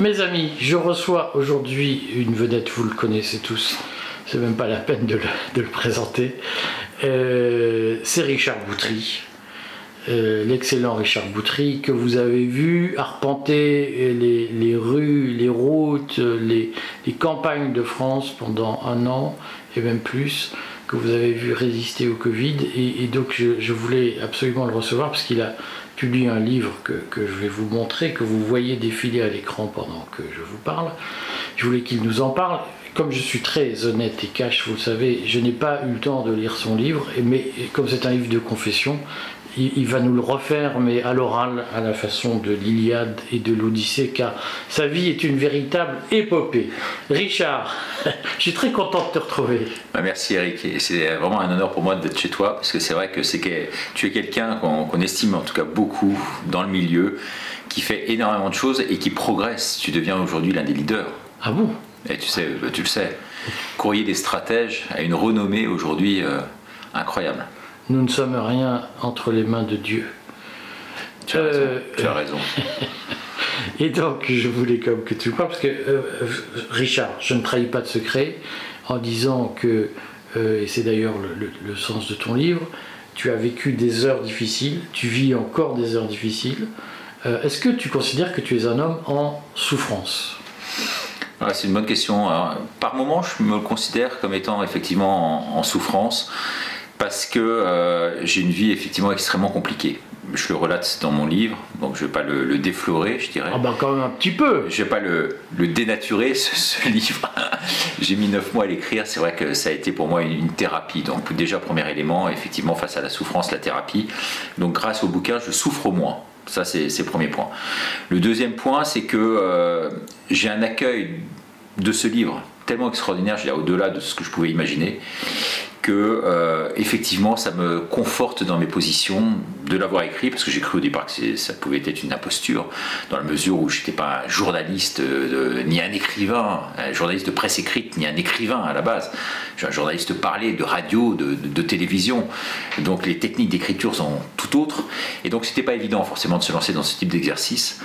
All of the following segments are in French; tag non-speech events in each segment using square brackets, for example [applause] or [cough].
Mes amis, je reçois aujourd'hui une vedette, vous le connaissez tous, c'est même pas la peine de le, présenter. Euh, c'est Richard Boutry, euh, l'excellent Richard Boutry, que vous avez vu arpenter les, rues, les routes, les, campagnes de France pendant un an et même plus, que vous avez vu résister au Covid. Et, donc je, voulais absolument le recevoir parce qu'il a un livre que, que, je vais vous montrer, que vous voyez défiler à l'écran pendant que je vous parle. Je voulais qu'il nous en parle comme je suis très honnête et cash, vous le savez, je n'ai pas eu le temps de lire son livre, mais comme c'est un livre de confession, il, va nous le refaire, mais à l'oral, à la façon de l'Iliade et de l'Odyssée, car sa vie est une véritable épopée. Richard, [laughs] je suis très content de te retrouver. Bah, merci Eric, c'est vraiment un honneur pour moi d'être chez toi, parce que c'est vrai que, c'est que tu es quelqu'un qu'on estime en tout cas beaucoup dans le milieu, qui fait énormément de choses et qui progresse. Tu deviens aujourd'hui l'un des leaders. Ah bon? Et tu sais, bah, tu le sais, Courrier des stratèges a une renommée aujourd'hui euh, incroyable. Nous ne sommes rien entre les mains de Dieu. Tu as raison. Euh, tu as raison. [laughs] et donc, je voulais comme que tu parles, parce que euh, Richard, je ne trahis pas de secret en disant que, euh, et c'est d'ailleurs le, sens de ton livre, tu as vécu des heures difficiles, tu vis encore des heures difficiles. Est-ce que tu considères que tu es un homme en souffrance? Ah, C'est une bonne question. par moment, je me considère comme étant effectivement en souffrance parce que euh, j'ai une vie effectivement extrêmement compliquée. Je le relate dans mon livre, donc je ne vais pas le, déflorer, je dirais. Ah ben quand même un petit peu Je ne vais pas le, dénaturer, ce, [laughs] livre. j'ai mis neuf mois à l'écrire, c'est vrai que ça a été pour moi une, thérapie. Donc déjà, premier élément, effectivement, face à la souffrance, la thérapie. Donc grâce au bouquin, je souffre moins. Ça, c'est le premier point. Le deuxième point, c'est que euh, j'ai un accueil de ce livre tellement extraordinaire, je au-delà de ce que je pouvais imaginer que euh, effectivement ça me conforte dans mes positions de l'avoir écrit parce que j'ai cru au départ que ça pouvait être une imposture dans la mesure où je n'étais pas un journaliste euh, ni un écrivain, un journaliste de presse écrite ni un écrivain à la base. Je suis un journaliste parlé de radio, de, télévision. Donc les techniques d'écriture sont tout autres et donc c'était pas évident forcément de se lancer dans ce type d'exercice.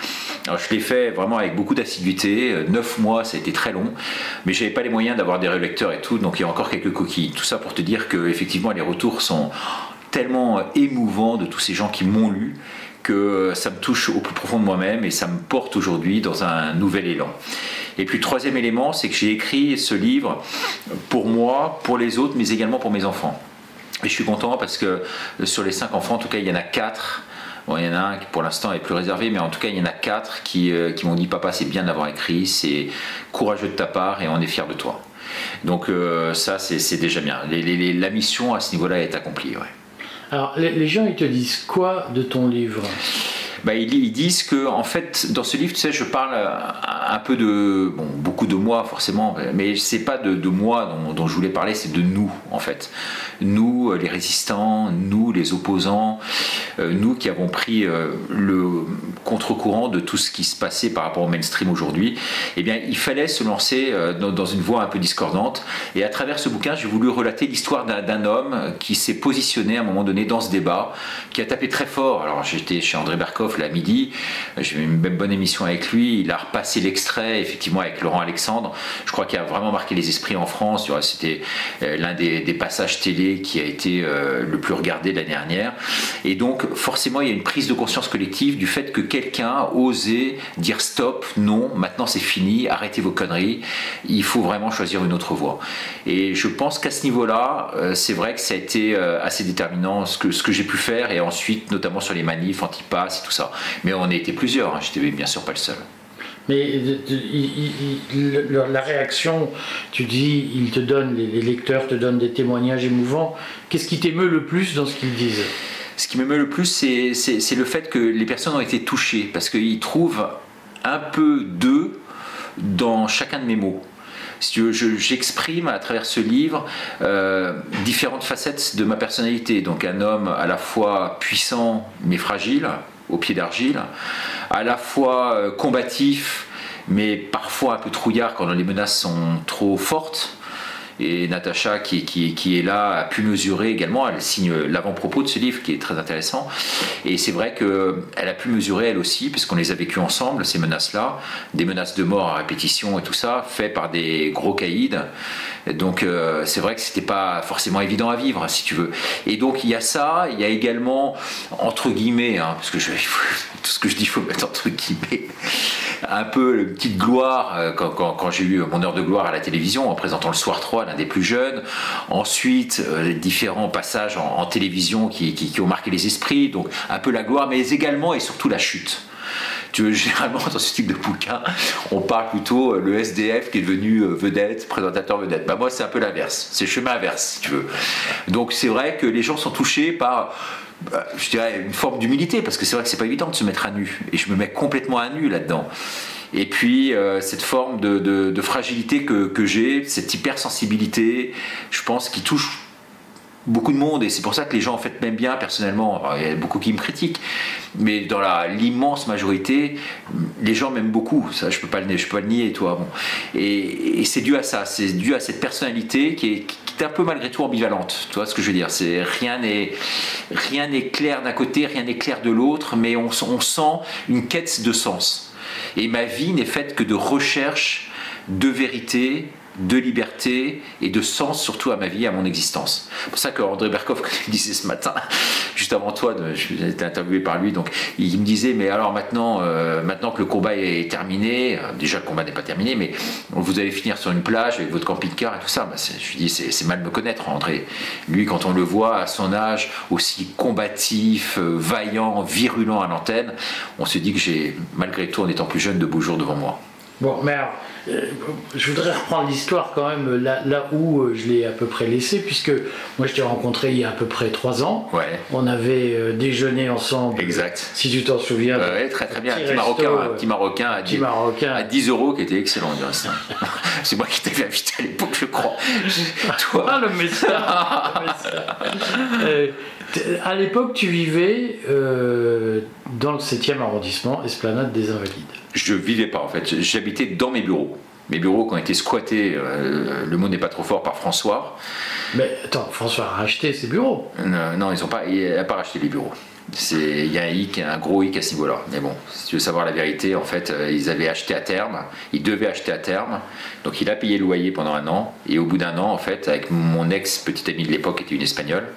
Alors je l'ai fait vraiment avec beaucoup d'assiduité. Neuf mois, ça a été très long, mais j'avais pas les moyens d'avoir des relecteurs et tout, donc il y a encore quelques coquilles. Tout ça pour te dire que effectivement les retours sont tellement émouvants de tous ces gens qui m'ont lu que ça me touche au plus profond de moi-même et ça me porte aujourd'hui dans un nouvel élan. Et puis troisième élément, c'est que j'ai écrit ce livre pour moi, pour les autres, mais également pour mes enfants. Et je suis content parce que sur les cinq enfants, en tout cas, il y en a quatre. Bon, il y en a un qui pour l'instant est plus réservé, mais en tout cas, il y en a quatre qui, euh, qui m'ont dit Papa, c'est bien d'avoir écrit, c'est courageux de ta part et on est fiers de toi. Donc euh, ça, c'est déjà bien. la mission à ce niveau-là est accomplie. Alors, les, gens, ils te disent quoi de ton livre? Bah, ils, disent que en fait dans ce livre tu sais je parle un peu de bon, beaucoup de moi forcément mais c'est pas de, moi dont, dont, je voulais parler c'est de nous en fait nous les résistants nous les opposants euh, nous qui avons pris euh, le contre-courant de tout ce qui se passait par rapport au mainstream aujourd'hui, eh bien, il fallait se lancer euh, dans une voie un peu discordante. Et à travers ce bouquin, j'ai voulu relater l'histoire d'un homme qui s'est positionné à un moment donné dans ce débat, qui a tapé très fort. Alors, j'étais chez André Berkoff là midi, j'ai eu une bonne émission avec lui. Il a repassé l'extrait, effectivement, avec Laurent Alexandre. Je crois qu'il a vraiment marqué les esprits en France. C'était l'un des, passages télé qui a été le plus regardé l'année dernière. Et donc, forcément, il y a une prise de conscience collective du fait que quelqu'un osé dire stop, non, maintenant c'est fini, arrêtez vos conneries, il faut vraiment choisir une autre voie. Et je pense qu'à ce niveau-là, euh, c'est vrai que ça a été euh, assez déterminant ce que, ce que j'ai pu faire, et ensuite, notamment sur les manifs, anti-pass et tout ça. Mais on a été plusieurs, hein, j'étais bien sûr pas le seul. Mais la réaction, tu dis, ils te donnent, les lecteurs te donnent des témoignages émouvants. Qu'est-ce qui t'émeut le plus dans ce qu'ils disent? Ce qui me met le plus, c'est le fait que les personnes ont été touchées, parce qu'ils trouvent un peu d'eux dans chacun de mes mots. J'exprime à travers ce livre euh, différentes facettes de ma personnalité. Donc un homme à la fois puissant mais fragile, au pied d'argile, à la fois euh, combatif mais parfois un peu trouillard quand les menaces sont trop fortes, Et Natacha, qui, est là, a pu mesurer également, elle signe l'avant-propos de ce livre qui est très intéressant. Et c'est vrai qu'elle a pu mesurer elle aussi, puisqu'on les a vécues ensemble, ces menaces-là, des menaces de mort à répétition et tout ça, fait par des gros caïds. Donc euh, c'est vrai que c'était pas forcément évident à vivre, si tu veux. Et donc il y a ça, il y a également, entre guillemets, hein, parce que tout ce que je dis, il faut mettre entre guillemets, un peu une petite gloire euh, quand, j'ai eu mon heure de gloire à la télévision en présentant le soir 3, l'un des plus jeunes. Ensuite, euh, les différents passages en, télévision qui, ont marqué les esprits, donc un peu la gloire, mais également et surtout la chute. Tu veux, [laughs] généralement, dans ce type de bouquin, on parle plutôt euh, le SDF qui est devenu vedette, présentateur vedette. Bah, moi, c'est un peu l'inverse. C'est le chemin inverse, si tu veux. Donc, c'est vrai que les gens sont touchés par bah, je dirais, une forme d'humilité, parce que c'est vrai que c'est pas évident de se mettre à nu, et je me mets complètement à nu là-dedans. Et puis euh, cette forme de, fragilité que, j'ai, cette hypersensibilité, je pense, qui touche beaucoup de monde et c'est pour ça que les gens en fait m'aiment bien personnellement. il y a beaucoup qui me critiquent, mais dans l'immense majorité, les gens m'aiment beaucoup. Ça, je peux pas le, je peux pas le nier, toi. Bon. Et, c'est dû à ça, c'est dû à cette personnalité qui est, un peu malgré tout ambivalente. Tu vois ce que je veux dire? C'est rien n'est rien n'est clair d'un côté, rien n'est clair de l'autre, mais on sent une quête de sens. Et ma vie n'est faite que de recherche de vérité, de liberté et de sens surtout à ma vie, à mon existence. C'est pour ça que André Berkoff, [laughs] il disait ce matin, juste avant toi, j'ai été interviewé par lui, donc il me disait, mais alors maintenant, euh, maintenant que le combat est terminé, euh, déjà le combat n'est pas terminé, mais vous allez finir sur une plage avec votre camping-car et tout ça, bah, je lui dis, c'est mal me connaître, André. Lui, quand on le voit à son âge, aussi combatif, euh, vaillant, virulent à l'antenne, on se dit que j'ai, malgré tout, en étant plus jeune, de beaux jours devant moi. Bon, mais euh, je voudrais reprendre l'histoire quand même là, là où euh, je l'ai à peu près laissé, puisque moi je t'ai rencontré il y a à peu près trois ans. Ouais. On avait euh, déjeuné ensemble. Exact. Si tu t'en souviens. Ouais, très très bien. Un petit, marocain, un petit marocain, à 10, marocain. à 10 euros qui était excellent. [laughs] C'est moi qui t'avais invité à l'époque, crois. Toi. Ah, le message. [laughs] à l'époque, tu vivais dans le 7e arrondissement, Esplanade des Invalides je vivais pas en fait. J'habitais dans mes bureaux. Mes bureaux qui ont été squattés, euh, le mot n'est pas trop fort, par François. Mais attends, François a racheté ses bureaux Non, ils ont pas, il n'a pas racheté les bureaux. Il y a un hic, un gros hic à ce niveau-là. Mais bon, si tu veux savoir la vérité, en fait, euh, ils avaient acheté à terme, ils devaient acheter à terme. Donc il a payé le loyer pendant un an. Et au bout d'un an, en fait, avec mon ex-petite amie de l'époque, qui était une espagnole,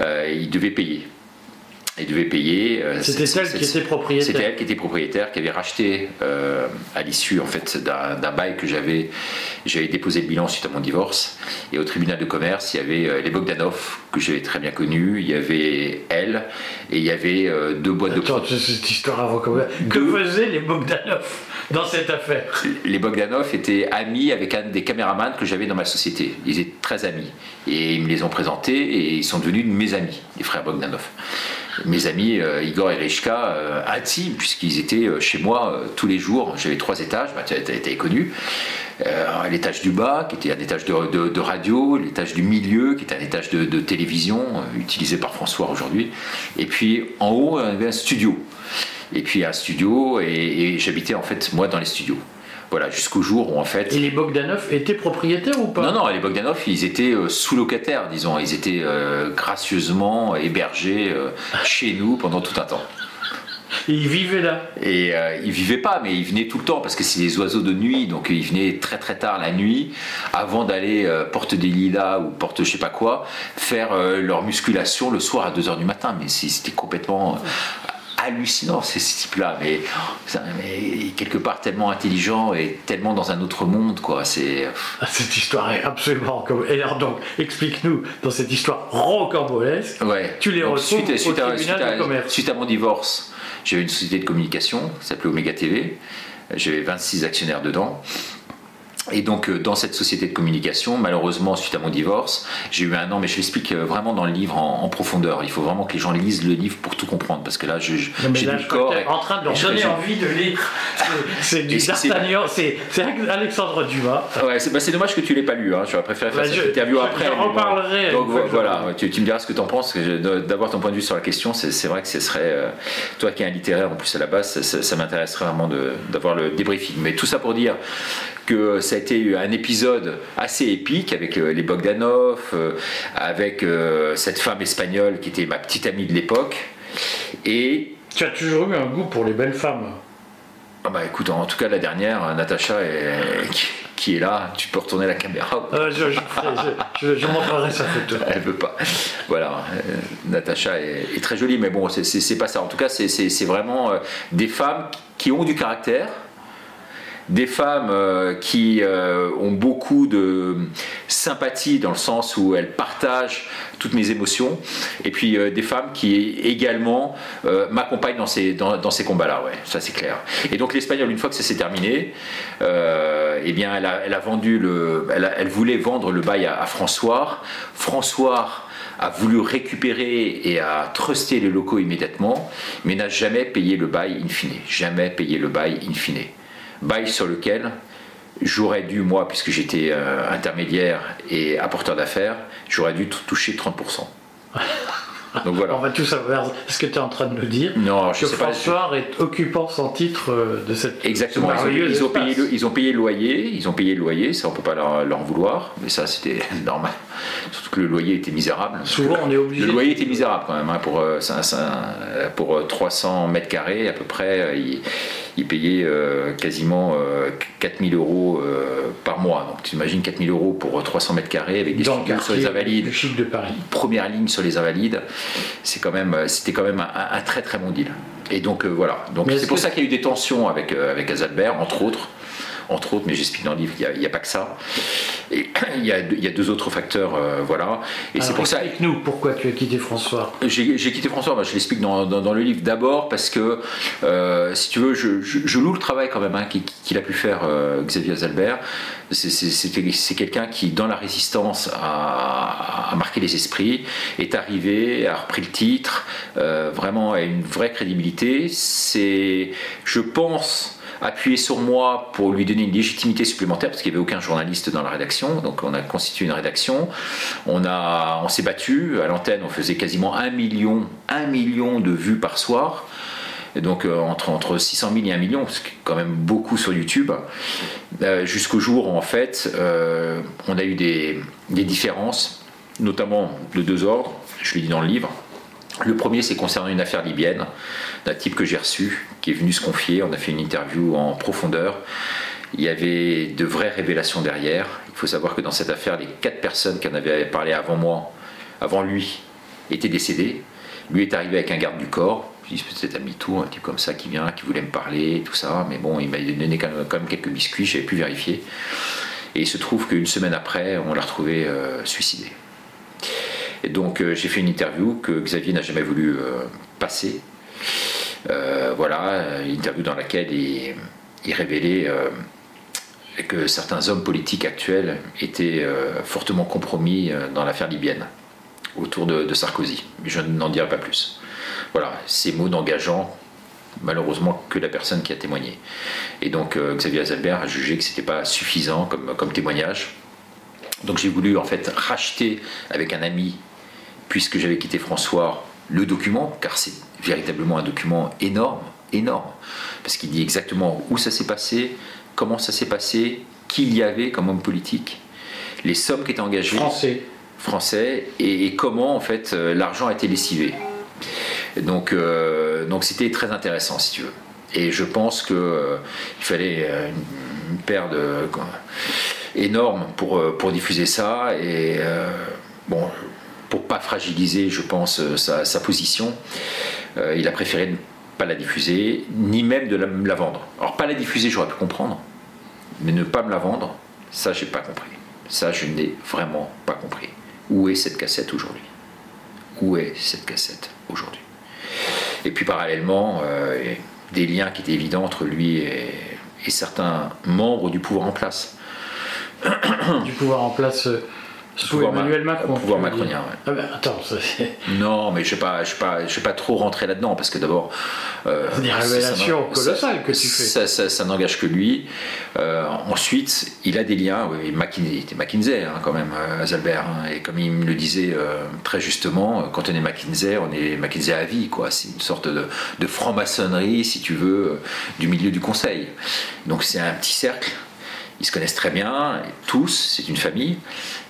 euh, il devait payer devait payer. Euh, C'était elle qui était propriétaire. C'était elle qui était propriétaire, qui avait racheté euh, à l'issue en fait d'un bail que j'avais. J'avais déposé le bilan suite à mon divorce. Et au tribunal de commerce, il y avait euh, les Bogdanov que j'avais très bien connus. Il y avait elle et il y avait deux boîtes de. Attends, cette histoire avant Que faisaient les Bogdanov dans cette affaire? Les Bogdanov étaient amis avec un des caméramans que j'avais dans ma société. Ils étaient très amis. Et ils me les ont présentés et ils sont devenus mes amis, les frères Bogdanov mes amis euh, Igor et Rishka euh, intimes, puisqu'ils étaient euh, chez moi tous les jours. J'avais trois étages, bah, tu as, connu. l'étage du bas, qui était un étage de, radio, l'étage du milieu, qui était un étage de, télévision, utilisé par François aujourd'hui. Et puis en haut, on avait un studio. Et puis un studio, et j'habitais en fait moi dans les studios. Voilà, jusqu'au jour où en fait. Et les Bogdanov étaient propriétaires ou pas? Non, non, les Bogdanov, ils étaient euh, sous-locataires, disons. Ils étaient euh, gracieusement hébergés euh, chez nous pendant tout un temps. Et ils vivaient là? Et ils vivaient pas, mais ils venaient tout le temps parce que c'est des oiseaux de nuit, donc ils venaient très très tard la nuit avant d'aller porte des Lilas ou porte je sais pas quoi, faire leur musculation le soir à 2h du matin. Mais c'était complètement hallucinant ces types-là, mais, quelque part tellement intelligent et tellement dans un autre monde, quoi. C'est [laughs] cette histoire est absolument comme. Et alors donc, explique-nous dans cette histoire rocambolesque. Ouais. Tu les retrouves suite, suite, au tribunal à, de. Suite à mon divorce, j'avais une société de communication s'appelait Omega TV. J'avais 26 actionnaires dedans. Et donc, euh, dans cette société de communication, malheureusement, suite à mon divorce, j'ai eu un an, mais je l'explique euh, vraiment dans le livre en, profondeur. Il faut vraiment que les gens lisent le livre pour tout comprendre, parce que là, j'ai du corps. en train de leur donner envie de lire. C'est du D'Artagnan, c'est Alexandre Dumas. Ouais, bah, c'est dommage que tu l'aies pas lu. Hein. J'aurais préféré faire bah, cette interview après. J'en reparlerai. Donc voilà, tu, me diras ce que tu en penses. D'avoir ton point de vue sur la question, c'est vrai que ce serait. Euh, toi qui es un littéraire en plus à la base, ça, ça m'intéresserait vraiment d'avoir le débriefing. Mais tout ça pour dire que ça a été un épisode assez épique avec les Bogdanov, avec cette femme espagnole qui était ma petite amie de l'époque. Et tu as toujours eu un goût pour les belles femmes. Ah bah écoute, en tout cas la dernière, Natacha, qui, est là, tu peux retourner la caméra. Euh, je, je, montrerai sa photo. [laughs] Elle veut pas. Voilà, euh, Natacha est, très jolie, mais bon, c'est pas ça. En tout cas, c'est vraiment euh, des femmes qui ont du caractère, des femmes euh, qui euh, ont beaucoup de sympathie dans le sens où elles partagent toutes mes émotions, et puis euh, des femmes qui également m'accompagnent dans ces, combats-là, ouais, ça c'est clair. Et donc l'espagnol, une fois que ça s'est terminé, eh bien elle a, vendu le, elle, voulait vendre le bail à, François. François a voulu récupérer et a trusté les locaux immédiatement, mais n'a jamais payé le bail in fine. Jamais payé le bail in fine bail sur lequel j'aurais dû, moi, puisque j'étais euh, intermédiaire et apporteur d'affaires, j'aurais dû toucher 30%. [laughs] Donc voilà. On va tout savoir ce que tu es en train de nous dire. Non, je que sais François est occupant sans titre euh, de cette. Exactement. Ils ont, payé le, ils ont, payé le, loyer. Ils ont payé le loyer. Ça, on peut pas leur, leur vouloir. Mais ça, c'était [laughs] normal. Surtout que le loyer était misérable. Souvent, on est obligé. Le loyer était misérable quand même. Hein, pour, euh, pour 300 mètres carrés, à peu près, il payait euh, quasiment 4000 euh, euros euh, par mois. Donc tu imagines 4000 euros pour 300 mètres carrés avec des studios sur les Invalides. chic de Paris. Première ligne sur les Invalides. C'est quand même, c'était quand même un, très très bon deal. Et donc voilà. Donc c'est pour ça qu'il y a eu des tensions avec, avec Azalbert, entre autres entre autres, mais j'explique dans le livre qu'il n'y a, pas que ça. Et [clears throat] il y a, il y a deux autres facteurs, euh, voilà. Et c'est pour ça. Explique-nous pourquoi tu as quitté François. J'ai quitté François, je l'explique dans, dans, le livre. D'abord parce que, euh, si tu veux, je, je, loue le travail quand même hein, qu'il a pu faire euh, Xavier Azalbert. C'est quelqu'un qui, dans la résistance, a, a, marqué les esprits, est arrivé, a repris le titre, vraiment a une vraie crédibilité. C'est, je pense, appuyé sur moi pour lui donner une légitimité supplémentaire parce qu'il n'y avait aucun journaliste dans la rédaction. Donc on a constitué une rédaction. On, a, s'est battu. À l'antenne, on faisait quasiment un million, de vues par soir. Donc euh, entre, entre 600 000 et 1 million, ce qui quand même beaucoup sur YouTube, euh, jusqu'au jour où en fait euh, on a eu des différences, notamment de deux ordres, je l'ai dit dans le livre. Le premier, c'est concernant une affaire libyenne d'un type que j'ai reçu, qui est venu se confier. On a fait une interview en profondeur. Il y avait de vraies révélations derrière. Il faut savoir que dans cette affaire, les quatre personnes qui en avaient parlé avant moi, avant lui, étaient décédées. Lui est arrivé avec un garde du corps. Je dis peut-être à tour un type comme ça qui vient, qui voulait me parler, tout ça. Mais bon, il m'a donné quand même, quelques biscuits, j'avais pu vérifier. Et il se trouve qu'une semaine après, on l'a retrouvé euh, suicidé. Et donc euh, j'ai fait une interview que Xavier n'a jamais voulu euh, passer. Euh, voilà, une interview dans laquelle il, révélait que certains hommes politiques actuels étaient fortement compromis dans l'affaire libyenne autour de, Sarkozy. Mais je n'en dirai pas plus. Voilà, ces mots n'engageant malheureusement que la personne qui a témoigné. Et donc Xavier Azalbert a jugé que ce n'était pas suffisant comme, comme témoignage. Donc j'ai voulu en fait racheter avec un ami puisque j'avais quitté François, le document, car c'est véritablement un document énorme, énorme, parce qu'il dit exactement où ça s'est passé, comment ça s'est passé, qui il y avait comme homme politique, les sommes qui étaient engagées. Français. Français, et, comment en fait euh, l'argent a été lessivé. Donc, euh, donc c'était très intéressant si tu veux. Et je pense qu'il euh, fallait une, paire de énorme pour, pour diffuser ça. Et bon, pour pas fragiliser, je pense, euh, sa, position, euh, il a préféré ne pas la diffuser, ni même de la, vendre. Alors pas la diffuser, j'aurais pu comprendre, mais ne pas me la vendre, ça j'ai pas compris. Ça je n'ai vraiment pas compris. Où est cette cassette aujourd'hui? Où est cette cassette aujourd'hui? Et puis parallèlement, euh, des liens qui étaient évidents entre lui et, et certains membres du pouvoir en place. du pouvoir en place sous Emmanuel Macron. pouvoir macronien, ah ben, attends, Non, mais je ne vais, pas, je pas trop rentrer là-dedans, parce que d'abord. Euh, c'est des révélations colossales que tu fais. Ça, n'engage que lui. Euh, ensuite, il a des liens. Oui, McKinsey, McKinsey hein, quand même, euh, Azalbert. Hein, et comme il me le disait très justement, quand on est McKinsey, on est McKinsey à vie. quoi. C'est une sorte de, de franc-maçonnerie, si tu veux, du milieu du conseil. Donc c'est un petit cercle ils se connaissent très bien, tous, c'est une famille,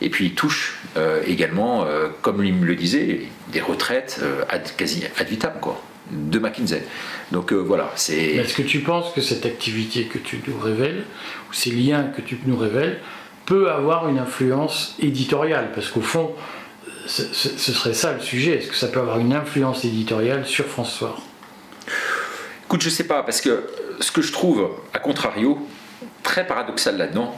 et puis ils touchent euh, également, euh, comme il me le disait, des retraites euh, quasi ad vitam, quoi, de McKinsey. Donc voilà, c'est... Est-ce que tu penses que cette activité que tu nous révèles, ou ces liens que tu nous révèles, peut avoir une influence éditoriale? Parce qu'au fond, ce, ce serait ça le sujet, est-ce que ça peut avoir une influence éditoriale sur François? Écoute, je sais pas, parce que ce que je trouve, à contrario, très paradoxal là-dedans,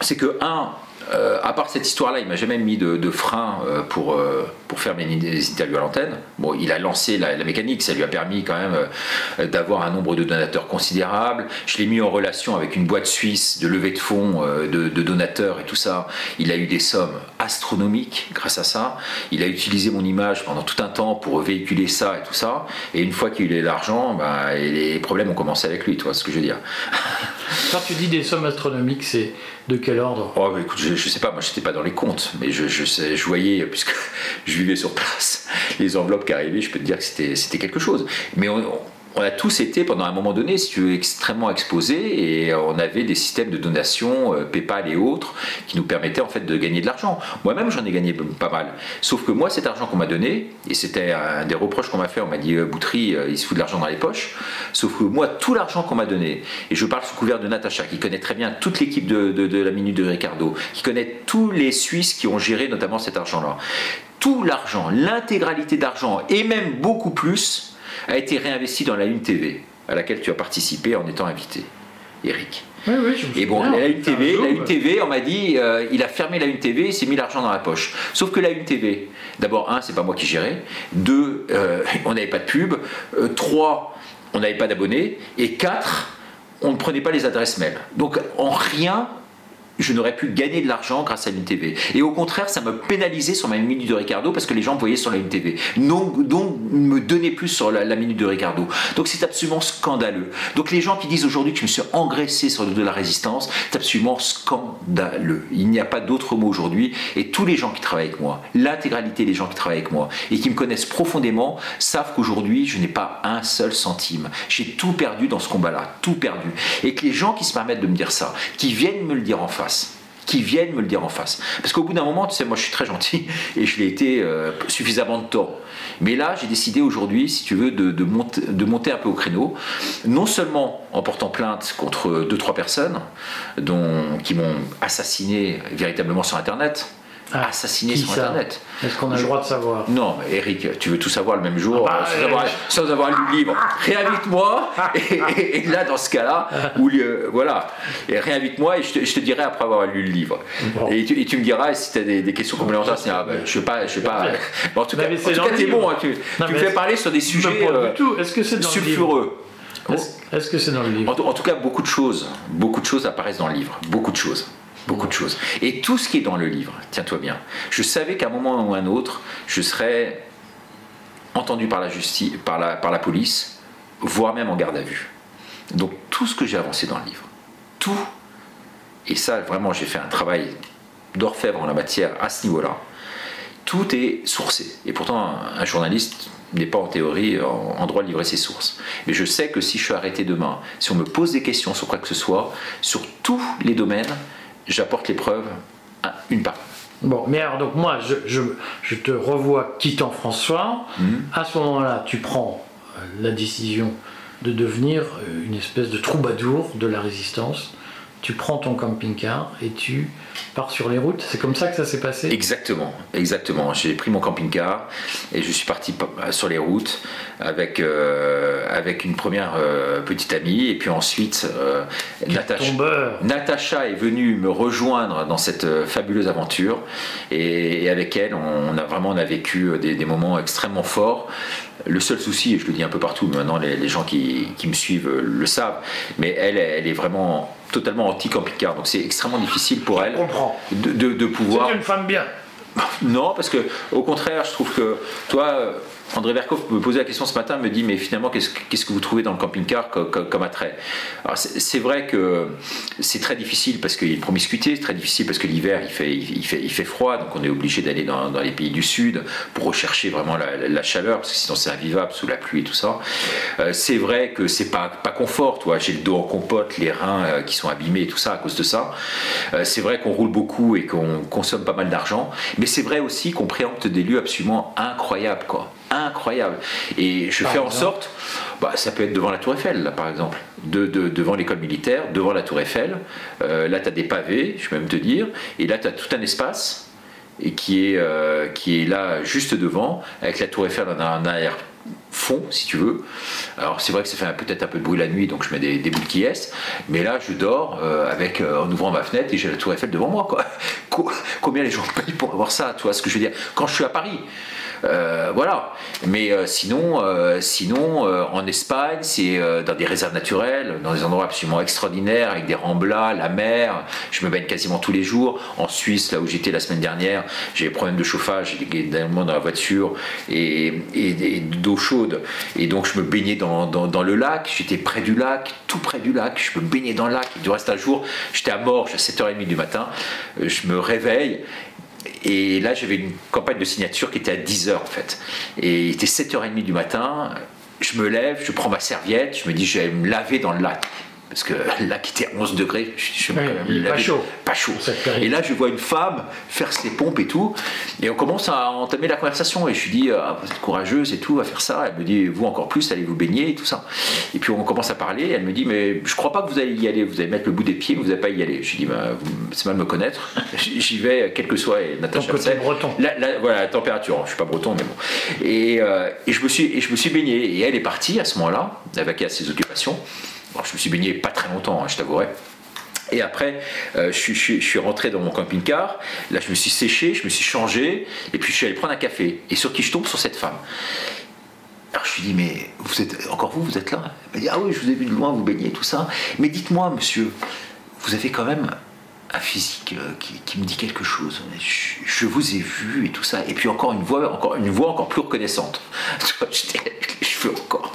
c'est que, un, euh, à part cette histoire-là, il m'a jamais mis de, frein euh, pour, euh, pour faire mes interviews à l'antenne. Bon, il a lancé la, mécanique, ça lui a permis quand même d'avoir un nombre de donateurs considérable. Je l'ai mis en relation avec une boîte suisse de levée de fonds de, donateurs et tout ça. Il a eu des sommes astronomiques grâce à ça. Il a utilisé mon image pendant tout un temps pour véhiculer ça et tout ça. Et une fois qu'il a eu l'argent, bah, les problèmes ont commencé avec lui, tu vois ce que je veux dire. [laughs] Quand tu dis des sommes astronomiques, c'est de quel ordre? Oh, écoute, je, ne sais pas, moi je n'étais pas dans les comptes, mais je, voyais, puisque [laughs] je vivais sur place, les enveloppes qui arrivaient, je peux te dire que c'était quelque chose. Mais a tous été pendant un moment donné, si tu veux, extrêmement exposés et on avait des systèmes de donation, euh, PayPal et autres, qui nous permettaient en fait de gagner de l'argent. Moi-même, j'en ai gagné pas mal. Sauf que moi, cet argent qu'on m'a donné, et c'était un des reproches qu'on m'a fait, on m'a dit euh, Boutry, euh, il se fout de l'argent dans les poches. Sauf que moi, tout l'argent qu'on m'a donné, et je parle sous couvert de Natacha, qui connaît très bien toute l'équipe de la Minute de Ricardo, qui connaît tous les Suisses qui ont géré notamment cet argent-là. Tout l'argent, l'intégralité d'argent, et même beaucoup plus, a été réinvesti dans la Une TV, à laquelle tu as participé en étant invité, Eric. Oui, oui, et bon, la Une TV, la Une TV, on m'a dit, euh, il a fermé la Une TV, il s'est mis l'argent dans la poche. Sauf que la Une TV, d'abord, un, c'est pas moi qui gérais. Deux, euh, on n'avait pas de pub. Euh, trois, on n'avait pas d'abonnés. Et quatre, on ne prenait pas les adresses mail. Donc en rien, je n'aurais pu gagner de l'argent grâce à l'INTV. Et au contraire, ça me pénalisait sur ma minute de Ricardo parce que les gens voyaient sur la TV. Donc, donc me donnaient plus sur la, minute de Ricardo. Donc c'est absolument scandaleux. Donc les gens qui disent aujourd'hui que je me suis engraissé sur le de la résistance, c'est absolument scandaleux. Il n'y a pas d'autre mot aujourd'hui. Et tous les gens qui travaillent avec moi, l'intégralité des gens qui travaillent avec moi et qui me connaissent profondément, savent qu'aujourd'hui, je n'ai pas un seul centime. J'ai tout perdu dans ce combat-là, tout perdu. Et que les gens qui se permettent de me dire ça, qui viennent me le dire en face, qui viennent me le dire en face. Parce qu'au bout d'un moment, tu sais, moi je suis très gentil et je l'ai été euh, suffisamment de temps. Mais là, j'ai décidé aujourd'hui, si tu veux, de, monter, de monter un peu au créneau, non seulement en portant plainte contre deux, trois personnes dont, qui m'ont assassiné véritablement sur Internet, ah, assassiné sur Internet. Est-ce qu'on a le droit de savoir Non, Eric, tu veux tout savoir le même jour ah bah, euh, sans, avoir, lu le livre. Réinvite-moi et, là, dans ce cas-là, voilà, et réinvite-moi et je te, dirai après avoir lu le livre. Et, tu, me diras si tu as des, questions complémentaires. Ah, bah, je ne sais pas, je sais pas. en tout cas, tu es bon. Hein, tu, me fais parler sur des sujets euh, Est-ce sulfureux. Est-ce que c'est dans le livre en, tout cas, beaucoup de choses, beaucoup de choses apparaissent dans le livre, beaucoup de choses beaucoup de choses. Et tout ce qui est dans le livre, tiens-toi bien, je savais qu'à un moment ou un autre, je serais entendu par la justice, par la, par la police, voire même en garde à vue. Donc tout ce que j'ai avancé dans le livre, tout, et ça vraiment j'ai fait un travail d'orfèvre en la matière à ce niveau-là, tout est sourcé. Et pourtant un, journaliste n'est pas en théorie en, droit de livrer ses sources. Mais je sais que si je suis arrêté demain, si on me pose des questions sur quoi que ce soit, sur tous les domaines, j'apporte les preuves à une part. Bon, mais alors donc moi, je, te revois quittant François. Mhm. À ce moment-là, tu prends euh, la décision de devenir euh, une espèce de troubadour de la résistance tu prends ton camping-car et tu pars sur les routes. C'est comme ça que ça s'est passé Exactement, exactement. J'ai pris mon camping-car et je suis parti sur les routes avec, euh, avec une première euh, petite amie et puis ensuite euh, Natacha, est venue me rejoindre dans cette fabuleuse aventure et, avec elle on a vraiment on a vécu des, des moments extrêmement forts. Le seul souci, et je le dis un peu partout, maintenant les, gens qui, qui, me suivent le savent, mais elle, elle est vraiment totalement anti-camping-car. Donc c'est extrêmement difficile pour elle de, de, pouvoir. C'est une femme bien. Non, parce que au contraire, je trouve que toi, André Verkov me posait la question ce matin, me dit mais finalement qu'est-ce, que vous trouvez dans le camping-car comme, attrait? C'est, vrai que c'est très difficile parce qu'il y a une promiscuité, c'est très difficile parce que l'hiver il fait froid, donc on est obligé d'aller dans, les pays du sud pour rechercher vraiment la, chaleur parce que sinon c'est invivable sous la pluie et tout ça. Euh, c'est vrai que c'est pas, pas confort, toi. j'ai le dos en compote, les reins euh, qui sont abîmés et tout ça à cause de ça. Euh, c'est vrai qu'on roule beaucoup et qu'on consomme pas mal d'argent, mais c'est vrai aussi qu'on préempte des lieux absolument incroyables quoi incroyable. Et je fais en sorte, bah, ça peut être devant la Tour Eiffel, là, par exemple, de, devant l'école militaire, devant la Tour Eiffel. Euh, là, tu as des pavés, je peux même te dire, et là, tu as tout un espace et qui est, euh, qui est là juste devant, avec la Tour Eiffel en un arrière fond, si tu veux. Alors c'est vrai que ça fait peut-être un peu de bruit la nuit, donc je mets des, des boules qui est, mais là je dors euh, avec en ouvrant ma fenêtre et j'ai la Tour Eiffel devant moi. [laughs] Quoi. Combien les gens payent pour avoir ça, tu vois ce que je veux dire? Quand je suis à Paris, euh, voilà. Mais euh, sinon, euh, sinon en Espagne, c'est dans des réserves naturelles, dans des endroits absolument extraordinaires, avec des remblats, la mer. Je me baigne quasiment tous les jours. En Suisse, là où j'étais la semaine dernière, j'ai des problèmes de chauffage, également dans la voiture et, d'eau chaude. Et donc je me baignais dans, le lac. J'étais près du lac, tout près du lac. Je me baignais dans le lac. du reste, un jour, j'étais à Morges à 7h30 du matin. Je me réveille et là, j'avais une campagne de signature qui était à 10h en fait. Et il était 7h30 du matin. Je me lève, je prends ma serviette, je me dis, je vais me laver dans le lac parce que là qui était à 11 degrés, je, suis pas chaud. Pas chaud. Et là, je vois une femme faire ses pompes et tout, et on commence à entamer la conversation. Et je lui dis, ah, vous êtes courageuse et tout, à faire ça. Elle me dit, vous encore plus, allez vous baigner et tout ça. Et puis on commence à parler. Elle me dit, mais je crois pas que vous allez y aller. Vous allez mettre le bout des pieds, mais vous n'allez pas y aller. Je lui dis, bah, c'est mal me connaître. [laughs] J'y vais, quel que soit. Et Natacha côté breton. voilà, la température. Je suis pas breton, mais bon. Et, euh, et, je me suis, et je me suis baigné. Et elle est partie à ce moment-là, avec ses occupations je me suis baigné pas très longtemps, hein, je t'avouerai. Et après, euh, je, suis rentré dans mon camping-car. Là, je me suis séché, je me suis changé, et puis je suis allé prendre un café. Et sur qui je tombe Sur cette femme. Alors je lui dis, mais vous êtes encore vous, vous êtes là? Elle m'a dit, ah oui, je vous ai vu de loin, vous baignez, tout ça. Mais dites-moi, monsieur, vous avez quand même un physique euh, qui, me dit quelque chose. Je, vous ai vu et tout ça. Et puis encore une voix, encore une voix encore plus reconnaissante. [laughs] J'étais avec les cheveux encore.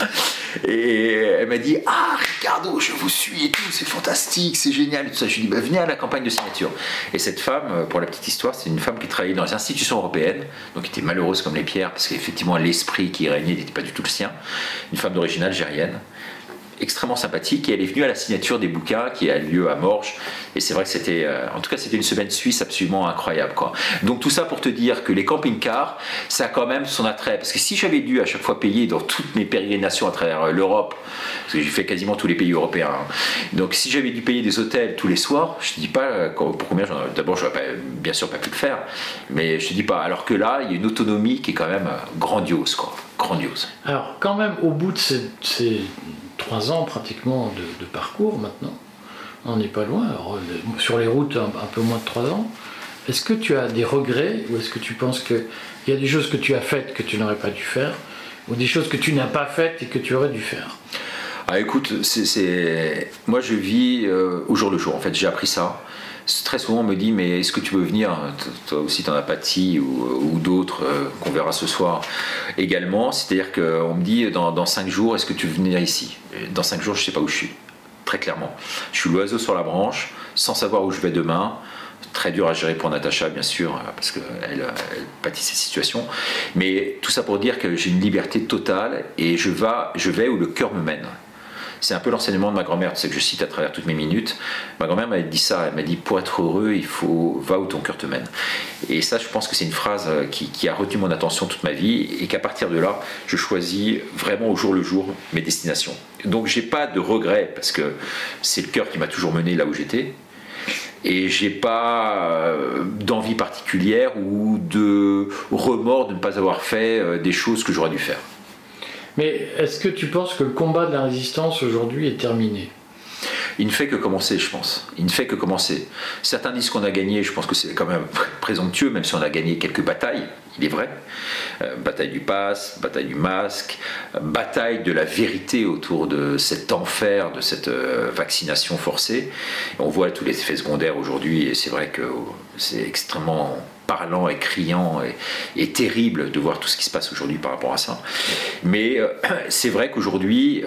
Et elle m'a dit Ah, Ricardo, je vous suis et tout, c'est fantastique, c'est génial. tout ça. Je lui ai dit bah, Venez à la campagne de signature. Et cette femme, euh, pour la petite histoire, c'est une femme qui travaillait dans les institutions européennes, donc qui était malheureuse comme les pierres, parce qu'effectivement, l'esprit qui régnait n'était pas du tout le sien. Une femme d'origine algérienne extrêmement sympathique et elle est venue à la signature des bouquins qui a lieu à Morges et c'est vrai que c'était euh, en tout cas c'était une semaine suisse absolument incroyable quoi. Donc tout ça pour te dire que les camping-cars ça a quand même son attrait parce que si j'avais dû à chaque fois payer dans toutes mes pérégrinations à travers euh, l'Europe parce que j'ai fait quasiment tous les pays européens hein. donc si j'avais dû payer des hôtels tous les soirs je te dis pas euh, pour combien d'abord j'aurais bien sûr pas pu le faire mais je te dis pas alors que là il y a une autonomie qui est quand même grandiose quoi grandiose. Alors quand même au bout de ces trois ans pratiquement de, parcours maintenant. On n'est pas loin. sur les routes, un, peu moins de trois ans. Est-ce que tu as des regrets ou est-ce que tu penses qu'il y a des choses que tu as faites que tu n'aurais pas dû faire ou des choses que tu n'as pas faites et que tu aurais dû faire? Ah, écoute, c'est, moi je vis euh, au jour le jour. En fait, j'ai appris ça très souvent on me dit mais est-ce que tu veux venir? Toi aussi t'en as pâti ou, d'autres euh, qu'on verra ce soir également. C'est à dire qu'on me dit dans, cinq jours est-ce que tu veux venir ici? Dans cinq jours je sais pas où je suis. Très clairement. Je suis l'oiseau sur la branche sans savoir où je vais demain. Très dur à gérer pour Natacha, bien sûr, parce qu'elle elle pâtit ces situations. Mais tout ça pour dire que j'ai une liberté totale et je, je vais où le cœur me mène. C'est un peu l'enseignement de ma grand-mère, c'est que je cite à travers toutes mes minutes. Ma grand-mère m'a dit ça, elle m'a dit pour être heureux, il faut va où ton cœur te mène. Et ça, je pense que c'est une phrase euh, qui, a retenu mon attention toute ma vie et qu'à partir de là, je choisis vraiment au jour le jour mes destinations. Donc j'ai pas de regrets parce que c'est le cœur qui m'a toujours mené là où j'étais et j'ai pas euh, d'envie particulière ou de remords de ne pas avoir fait euh, des choses que j'aurais dû faire. Mais est-ce que tu penses que le combat de la résistance aujourd'hui est terminé? Il ne fait que commencer, je pense. Il ne fait que commencer. Certains disent qu'on a gagné, je pense que c'est quand même [laughs] présomptueux, même si on a gagné quelques batailles, il est vrai. Euh, bataille du pass, bataille du masque, bataille de la vérité autour de cet enfer, de cette euh, vaccination forcée. On voit tous les effets secondaires aujourd'hui, et c'est vrai que c'est extrêmement parlant et criant et, terrible de voir tout ce qui se passe aujourd'hui par rapport à ça. Mais euh, [clears throat] c'est vrai qu'aujourd'hui,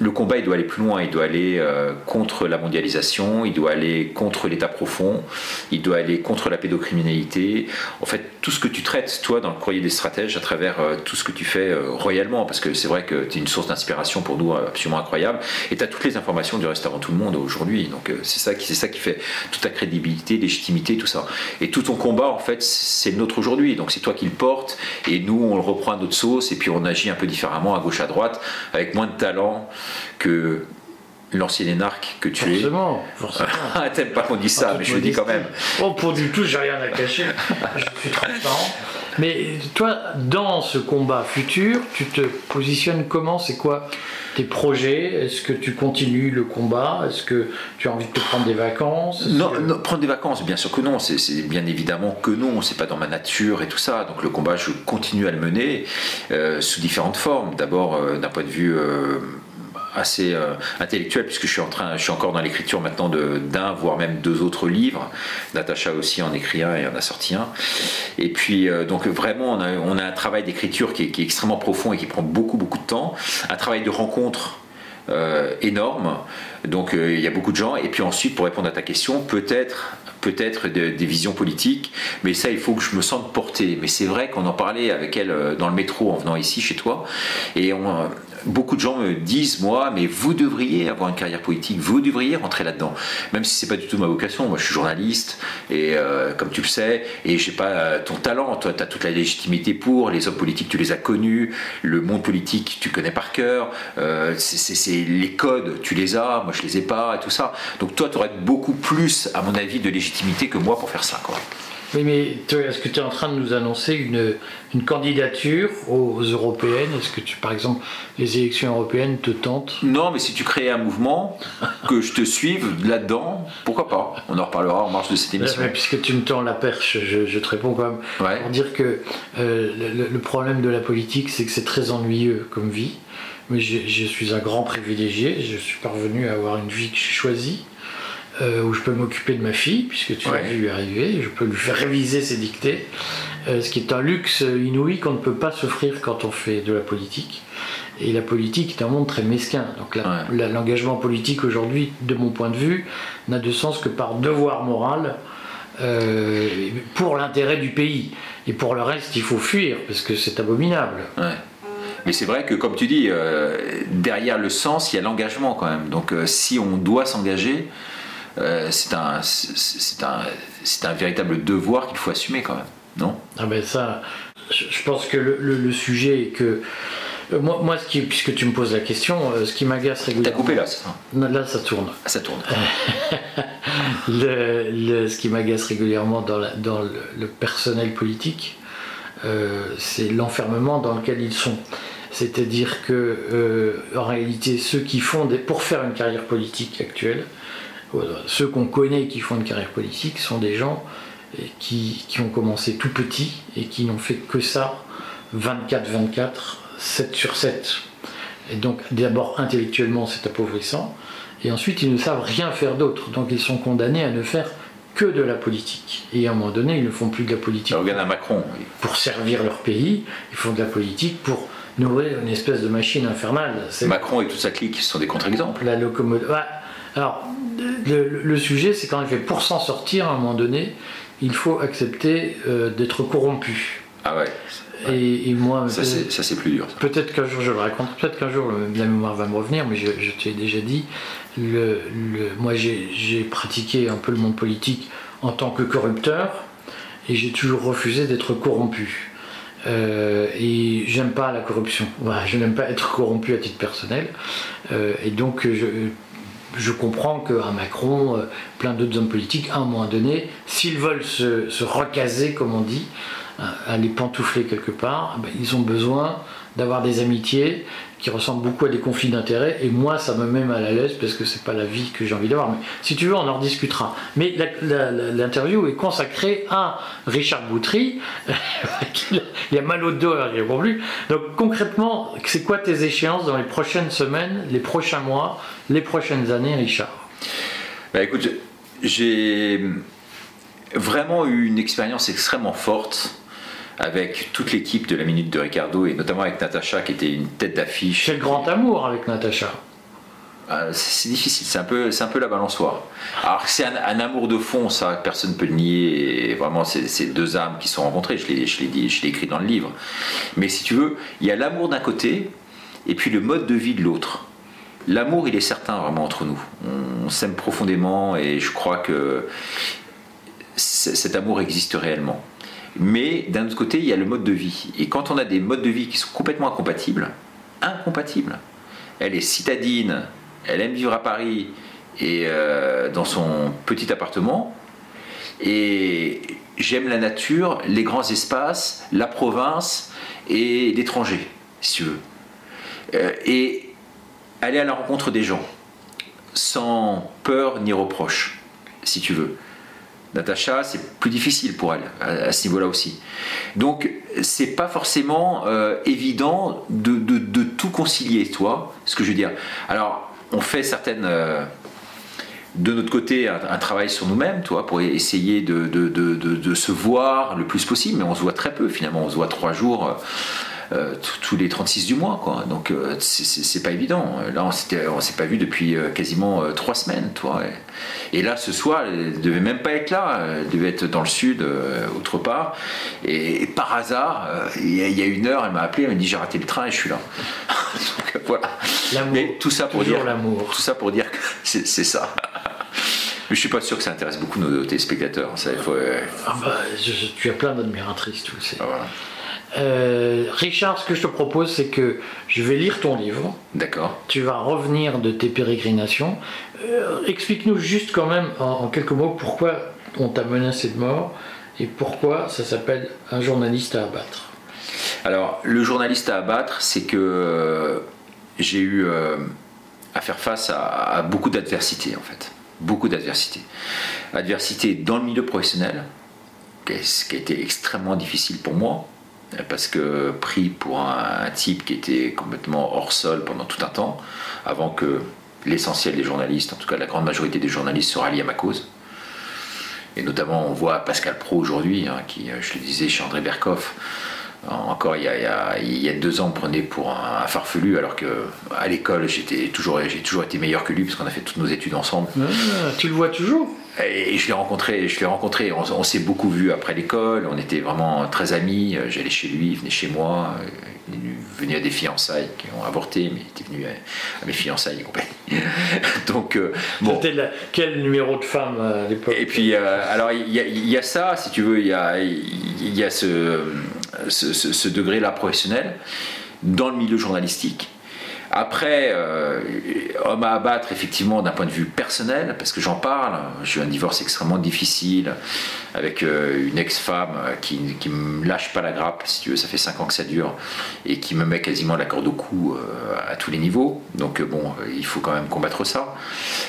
le combat, il doit aller plus loin, il doit aller euh, contre la mondialisation, il doit aller contre l'État profond, il doit aller contre la pédocriminalité. En fait, tout ce que tu traites, toi, dans le courrier des stratèges, à travers euh, tout ce que tu fais euh, royalement, parce que c'est vrai que tu es une source d'inspiration pour nous absolument incroyable, et tu as toutes les informations du restaurant Tout le Monde aujourd'hui. Donc c'est ça, qui, ça qui fait toute ta crédibilité, légitimité, tout ça. Et tout ton combat, en fait, c'est le nôtre aujourd'hui. Donc c'est toi qui le portes, et nous, on le reprend à notre sauce, et puis on agit un peu différemment, à gauche, à droite, avec moins de talent que l'ancien énarque que tu es. Forcément, forcément. [laughs] T'aimes pas qu'on dise ça, mais je le dis quand même. Oh, pour du tout, j'ai rien à cacher. je suis transparent. Mais toi, dans ce combat futur, tu te positionnes comment? C'est quoi tes projets? Est-ce que tu continues le combat? Est-ce que tu as envie de te prendre des vacances? Non, prendre des vacances, bien sûr que non. C'est bien évidemment que non. C'est pas dans ma nature et tout ça. Donc le combat, je continue à le mener euh, sous différentes formes. D'abord, euh, d'un point de vue euh, assez euh, intellectuel puisque je suis en train, je suis encore dans l'écriture maintenant d'un voire même deux autres livres. Natacha aussi en écrit un et en a sorti un. Et puis euh, donc vraiment on a, on a un travail d'écriture qui, est extrêmement profond et qui prend beaucoup beaucoup de temps, un travail de rencontre euh, énorme. Donc il y a beaucoup de gens. Et puis ensuite, pour répondre à ta question, peut-être peut-être des visions politiques, mais ça, il faut que je me sente porté. Mais c'est vrai qu'on en parlait avec elle dans le métro en venant ici chez toi, et on, beaucoup de gens me disent, moi, mais vous devriez avoir une carrière politique, vous devriez rentrer là-dedans. Même si c'est pas du tout ma vocation. Moi, je suis journaliste, et euh, comme tu le sais, et j'ai pas euh, ton talent. Toi, tu as toute la légitimité pour. Les hommes politiques, tu les as connus. Le monde politique, tu connais par cœur. Euh, c'est les codes, tu les as. Moi, je les ai pas, et tout ça. Donc, toi, tu aurais beaucoup plus, à mon avis, de légitimité que moi pour faire ça, quoi. Oui, mais est-ce que tu es en train de nous annoncer une, une candidature aux européennes? Est-ce que, tu, par exemple, les élections européennes te tentent? Non, mais si tu crées un mouvement, que je te suive là-dedans, pourquoi pas? On en reparlera en marge de cette émission. Mais puisque tu me tends la perche, je, te réponds quand même. Pour dire que euh, le, problème de la politique, c'est que c'est très ennuyeux comme vie. Mais je, je suis un grand privilégié, je suis parvenu à avoir une vie que j'ai choisie. Euh, où je peux m'occuper de ma fille, puisque tu l'as vu arriver, je peux lui faire réviser ses dictées, euh, ce qui est un luxe inouï qu'on ne peut pas s'offrir quand on fait de la politique. Et la politique est un monde très mesquin. Donc l'engagement politique aujourd'hui, de mon point de vue, n'a de sens que par devoir moral euh, pour l'intérêt du pays. Et pour le reste, il faut fuir, parce que c'est abominable. Mais c'est vrai que, comme tu dis, derrière le sens, il y a l'engagement quand même. Donc si on doit s'engager, euh, c'est un, c'est un, véritable devoir qu'il faut assumer quand même, non? Ah ben ça, je pense que le, sujet est que euh, moi, moi, ce qui, puisque tu me poses la question, euh, ce qui m'agace régulièrement. T'as coupé là, ça? Là, ça tourne. Ah, ça tourne. [laughs] le, ce qui m'agace régulièrement dans, dans le, personnel politique, c'est l'enfermement dans lequel ils sont. C'est-à-dire que, en réalité, ceux qui font des, pour faire une carrière politique actuelle, ceux qu'on connaît qui font une carrière politique sont des gens euh, qui, ont commencé tout petit et qui n'ont fait que ça 24-24, 7 sur 7. Et donc d'abord intellectuellement c'est appauvrissant, et ensuite ils ne savent rien faire d'autre, donc ils sont condamnés à ne faire que de la politique. Et à un moment donné, ils ne font plus de la politique. Regarde à Macron. Pour servir leur pays, ils font de la politique pour nourrir une espèce de machine infernale. Macron et toute sa clique sont des contre-exemples. La locomotive. Alors, le, sujet, c'est qu'en effet, pour s'en sortir à un moment donné, il faut accepter euh, d'être corrompu. Ah ouais. Et, moi, ça c'est plus dur. Peut-être qu'un jour je le raconte, peut-être qu'un jour la mémoire va me revenir, mais je, je t'ai déjà dit, le, moi j'ai pratiqué un peu le monde politique en tant que corrupteur, et j'ai toujours refusé d'être corrompu. Euh, et j'aime pas la corruption. Voilà, je n'aime pas être corrompu à titre personnel. Euh, et donc, je, je comprends qu'un Macron, euh, plein d'autres hommes politiques, à un moment donné, s'ils veulent se, recaser, comme on dit, à les pantoufler quelque part, ben, ils ont besoin d'avoir des amitiés qui ressemblent beaucoup à des conflits d'intérêts, et moi ça me met mal à l'aise parce que c'est pas la vie que j'ai envie d'avoir. Mais si tu veux, on en rediscutera. Mais l'interview est consacrée à Richard Boutry, [laughs] il a mal au dos, il a plus. Donc concrètement, c'est quoi tes échéances dans les prochaines semaines, les prochains mois, les prochaines années, Richard? Bah écoute, j'ai vraiment eu une expérience extrêmement forte avec toute l'équipe de la Minute de Ricardo et notamment avec Natacha qui était une tête d'affiche. C'est le grand amour avec Natacha. Ah, c'est difficile, c'est un, peu, un peu la balançoire. Alors c'est un, amour de fond, ça personne ne peut le nier, et vraiment c'est deux âmes qui sont rencontrées, je l'ai dit, je l'ai écrit dans le livre. Mais si tu veux, il y a l'amour d'un côté et puis le mode de vie de l'autre. L'amour, il est certain vraiment entre nous. On s'aime profondément et je crois que cet amour existe réellement. Mais d'un autre côté, il y a le mode de vie. Et quand on a des modes de vie qui sont complètement incompatibles, incompatibles, elle est citadine, elle aime vivre à Paris et euh, dans son petit appartement, et j'aime la nature, les grands espaces, la province et l'étranger, si tu veux. Euh, et aller à la rencontre des gens, sans peur ni reproche, si tu veux. Natacha, c'est plus difficile pour elle à, ce niveau-là aussi. Donc, c'est pas forcément euh, évident de, tout concilier, toi, ce que je veux dire. Alors, on fait certaines. Euh, de notre côté, un, travail sur nous-mêmes, toi, pour essayer de, de, se voir le plus possible, mais on se voit très peu finalement. On se voit trois jours euh, tous les 36 du mois. Quoi. Donc euh, c'est pas évident. Là, on s'est pas vu depuis euh, quasiment trois semaines. Toi, et, là, ce soir, elle devait même pas être là. Elle devait être dans le sud, autre part. Et, par hasard, il y, a une heure, elle m'a appelé, elle m'a dit j'ai raté le train et je suis là. [laughs] Donc voilà. Mais tout ça pour dire l'amour. Tout ça pour dire que [laughs] c'est ça. Mais je suis pas sûr que ça intéresse beaucoup nos téléspectateurs. Ça, il faut, ah bah, tu as plein d'admiratrices, tu sais. Ah, voilà. Euh, Richard, ce que je te propose, c'est que je vais lire ton livre. D'accord. Tu vas revenir de tes pérégrinations. Euh, explique-nous juste quand même en, quelques mots pourquoi on t'a menacé de mort et pourquoi ça s'appelle un journaliste à abattre. Alors, le journaliste à abattre, c'est que euh, j'ai eu à faire face à, beaucoup d'adversité en fait. Beaucoup d'adversité. Adversité dans le milieu professionnel, ce qui a été extrêmement difficile pour moi parce que pris pour un, type qui était complètement hors sol pendant tout un temps, avant que l'essentiel des journalistes, en tout cas la grande majorité des journalistes, se rallient à ma cause. Et notamment, on voit Pascal Pro aujourd'hui, hein, qui, je le disais, chez André Berkoff, encore il y, a, deux ans, me prenait pour un, farfelu, alors que à l'école, j'ai toujours, toujours été meilleur que lui, parce qu'on a fait toutes nos études ensemble. Tu le vois toujours et je l'ai rencontré, je l'ai rencontré. On, s'est beaucoup vu après l'école. On était vraiment très amis. J'allais chez lui, il venait chez moi. Il venait à des fiançailles qui ont avorté, mais il était venu à, mes fiançailles et compagnie. [laughs] Donc euh, bon. C'était quel numéro de femme euh, à l'époque? Et puis euh, alors il y, a ça, si tu veux, il y a, y a ce, ce, ce degré-là professionnel dans le milieu journalistique après, euh, homme à abattre, effectivement, d'un point de vue personnel, parce que j'en parle. J'ai eu un divorce extrêmement difficile avec euh, une ex-femme qui, qui me lâche pas la grappe, si tu veux, ça fait 5 ans que ça dure, et qui me met quasiment la corde au cou euh, à tous les niveaux. Donc, bon, il faut quand même combattre ça.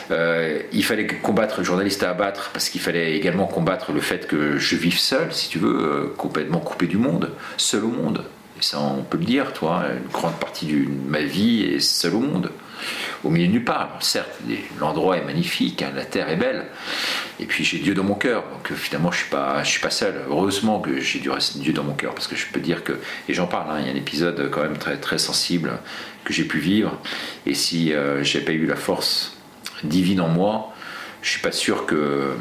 il fallait combattre le journaliste à abattre, parce qu'il fallait également combattre le fait que je vive seul, si tu veux, complètement coupé du monde, seul au monde ça on peut le dire, toi, une grande partie de ma vie est seule au monde, au milieu de nulle part. certes, l'endroit est magnifique, hein, la terre est belle, et puis j'ai Dieu dans mon cœur, donc finalement je suis suis pas seul. Heureusement que j'ai Dieu dans mon cœur, parce que je peux dire que, et j'en parle, hein, il y a un épisode quand même très très sensible que j'ai pu vivre, et si euh, j'ai pas eu la force divine en moi, je suis pas sûr que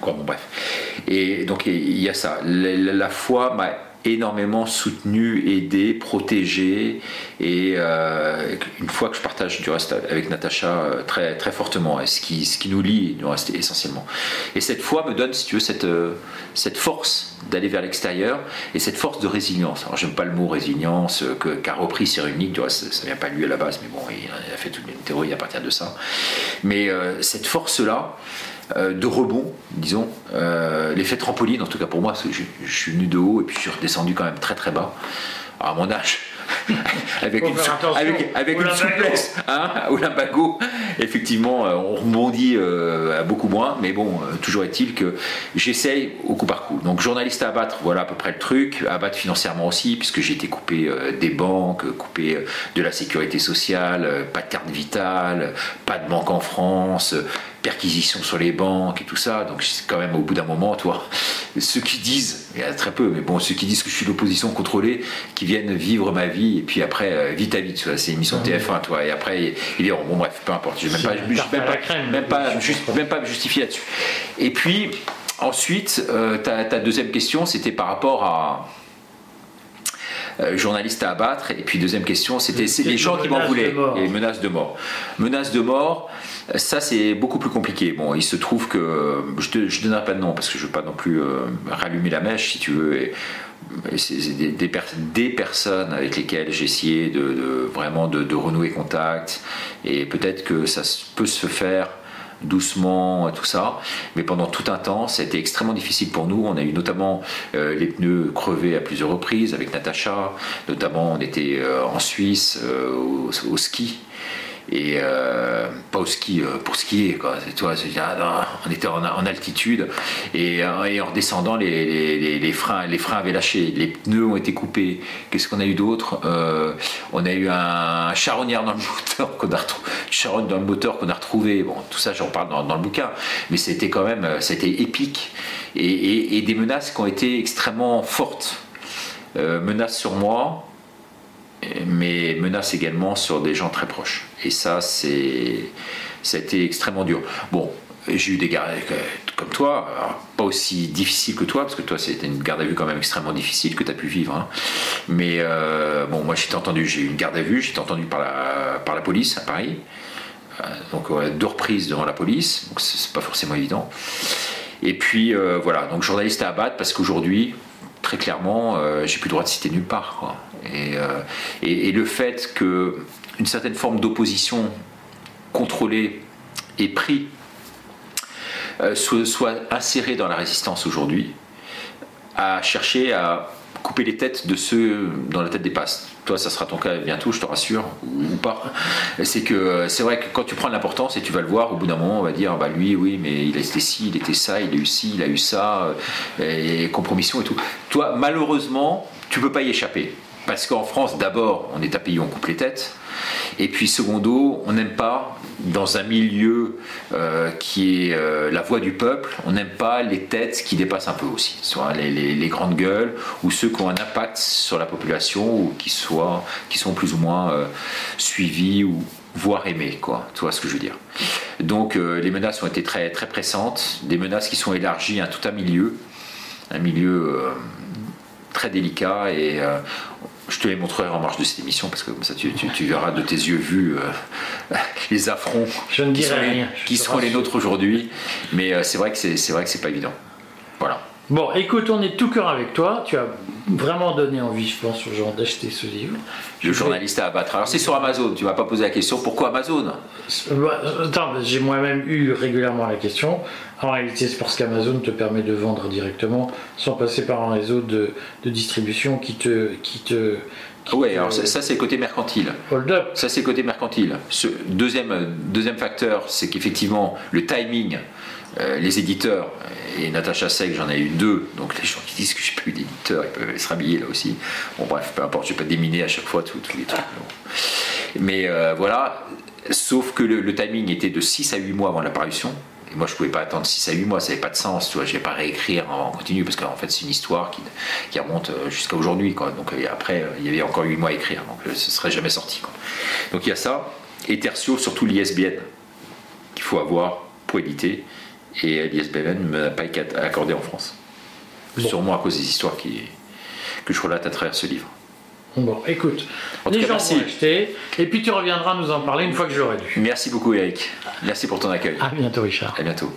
Quoi, bon, bref. Et donc il y a ça. La, la foi m'a énormément soutenu, aidé, protégé. Et euh, une fois que je partage du reste avec Natacha euh, très, très fortement ce qui, ce qui nous lie nous reste essentiellement. Et cette foi me donne si tu veux cette, euh, cette force d'aller vers l'extérieur et cette force de résilience. Alors j'aime pas le mot résilience qu'a repris Cyrulnik du reste ça vient pas de lui à la base mais bon il a fait toute une théorie à partir de ça. Mais cette force là euh, de rebond, disons. Euh, l'effet trampoline, en tout cas pour moi, parce que je, suis venu de haut et puis je suis redescendu quand même très très bas. à mon âge, [laughs] avec, une, avec, une souplesse hein, au limbago. Effectivement, euh, on rebondit euh, à beaucoup moins, mais bon, euh, toujours est-il que j'essaye au coup par coup. Donc, journaliste à abattre, voilà à peu près le truc. Abattre financièrement aussi, puisque j'ai été coupé euh, des banques, coupé euh, de la sécurité sociale, euh, pas de carte vitale, pas de banque en France, euh, perquisition sur les banques et tout ça. Donc, quand même au bout d'un moment, toi, ceux qui disent, il y a très peu, mais bon, ceux qui disent que je suis l'opposition contrôlée, qui viennent vivre ma vie, et puis après, euh, vite à vite, tu vois, c'est une émission TF1, toi, et après, ils diront, bon, bref, peu importe, je vais même pas, même pas, me justifier là-dessus. Et puis, ensuite, euh, ta, ta deuxième question, c'était par rapport à. euh, journaliste à abattre. Et puis deuxième question c'était les gens qui m'en voulaient. les menaces de mort. Menaces de mort ça c'est beaucoup plus compliqué. Bon il se trouve que je ne donnerai pas de nom parce que je veux pas non plus euh, rallumer la mèche si tu veux et, c'est des, des pers- des personnes avec lesquelles j'ai essayé de, vraiment de, renouer contact et peut-être que ça peut se faire doucement tout ça. Mais pendant tout un temps ça a été extrêmement difficile pour nous. On a eu notamment euh, les pneus crevés à plusieurs reprises avec Natacha. Notamment on était euh, en Suisse au ski et euh, pas au ski euh, pour skier quoi. C'est- ah, on était en, altitude. Et, euh, en redescendant les, freins les freins avaient lâché. Les pneus ont été coupés. Qu'est-ce qu'on a eu d'autre? On a eu un charognard dans le moteur qu'on a retrouvé dans le moteur qu'on a retrouvé bon tout ça j'en parle dans, le bouquin. Mais c'était quand même c'était épique. Et, et- des menaces qui ont été extrêmement fortes. Menaces sur moi mais menace également sur des gens très proches. Et ça, c'est, ça a été extrêmement dur. Bon, j'ai eu des gardes euh, comme toi, pas aussi difficile que toi, parce que toi, c'était une garde à vue quand même extrêmement difficile que tu as pu vivre. hein. Mais euh, bon, moi, j'étais entendu, j'ai eu une garde à vue, j'étais entendu par la, par la police à Paris. Euh, Donc, deux reprises devant la police, donc c'est pas forcément évident. Et puis voilà, donc journaliste à abattre parce qu'aujourd'hui, très clairement, j'ai plus le droit de citer nulle part. quoi. Et- et le fait que une certaine forme d'opposition contrôlée et pris euh, soit, insérée dans la résistance aujourd'hui, à chercher à couper les têtes de ceux dont la tête dépasse. Toi, ça sera ton cas bientôt, je te rassure, ou, pas. C'est que euh, c'est vrai que quand tu prends l'importance et tu vas le voir, au bout d'un moment, on va dire, bah lui, oui, mais il a été ci, il était ça, il a eu ci, il a eu ça, euh, et compromission et tout. Toi, malheureusement, tu peux pas y échapper. Parce qu'en France, d'abord, on est un pays où on coupe les têtes. Et puis, secondo, on n'aime pas, dans un milieu euh, qui est euh, la voix du peuple, on n'aime pas les têtes qui dépassent un peu aussi. Soit les, grandes gueules ou ceux qui ont un impact sur la population ou qui, soient, qui sont plus ou moins euh, suivis ou voire aimés. Quoi. Tu vois ce que je veux dire? Donc, les menaces ont été très, très pressantes. Des menaces qui sont élargies à tout un milieu. Un milieu. très délicat et je te les montrerai en marge de cette émission parce que comme ça tu, tu- tu verras de tes yeux vus euh, [laughs] les affronts Je ne qui sont, rien, seront les nôtres aujourd'hui. Mais euh, c'est vrai que c'est vrai que c'est pas évident. Voilà Bon, écoute, on est tout cœur avec toi. Tu as vraiment donné envie, je pense, aux gens d'acheter ce livre. le journaliste à abattre alors c'est sur Amazon tu m'as pas posé la question pourquoi Amazon? Bah, Attends, j'ai moi-même eu régulièrement la question. En réalité, c'est parce qu'Amazon te permet de vendre directement sans passer par un réseau de, de distribution qui te. Qui te qui te alors ça, ça, c'est le côté mercantile hold up. Ça, c'est le côté mercantile. Ce deuxième, deuxième facteur, c'est qu'effectivement, le timing, euh, les éditeurs, et Natacha Sek, j'en ai eu deux, donc les gens qui disent que j'ai pas eu d'éditeur, ils peuvent se rhabiller là aussi. Bon, bref, peu importe, je vais pas déminer à chaque fois tous les trucs. Mais euh, voilà, sauf que le, timing était de 6 à 8 mois avant l'apparition. Et moi, je pouvais pas attendre 6 à 8 mois, ça n'avait pas de sens, tu vois. Je vais pas réécrire en continu parce qu'en fait, c'est une histoire qui, remonte euh, jusqu'à aujourd'hui, quoi. Donc, après, il y avait encore 8 mois à écrire, donc ce serait jamais sorti. Donc, il y a ça. Et tertio, surtout l'ISBN qu'il faut avoir pour éditer. Et l'ISBN ne m'a pas été accordé en France. Bon. Sûrement à cause des histoires qui, que je relate à travers ce livre. Bon, écoute, En les cas, gens vont acheter. Et puis tu reviendras nous en parler une fois que j'aurai lu. Merci beaucoup, Eric. Merci pour ton accueil. À bientôt, Richard. À bientôt.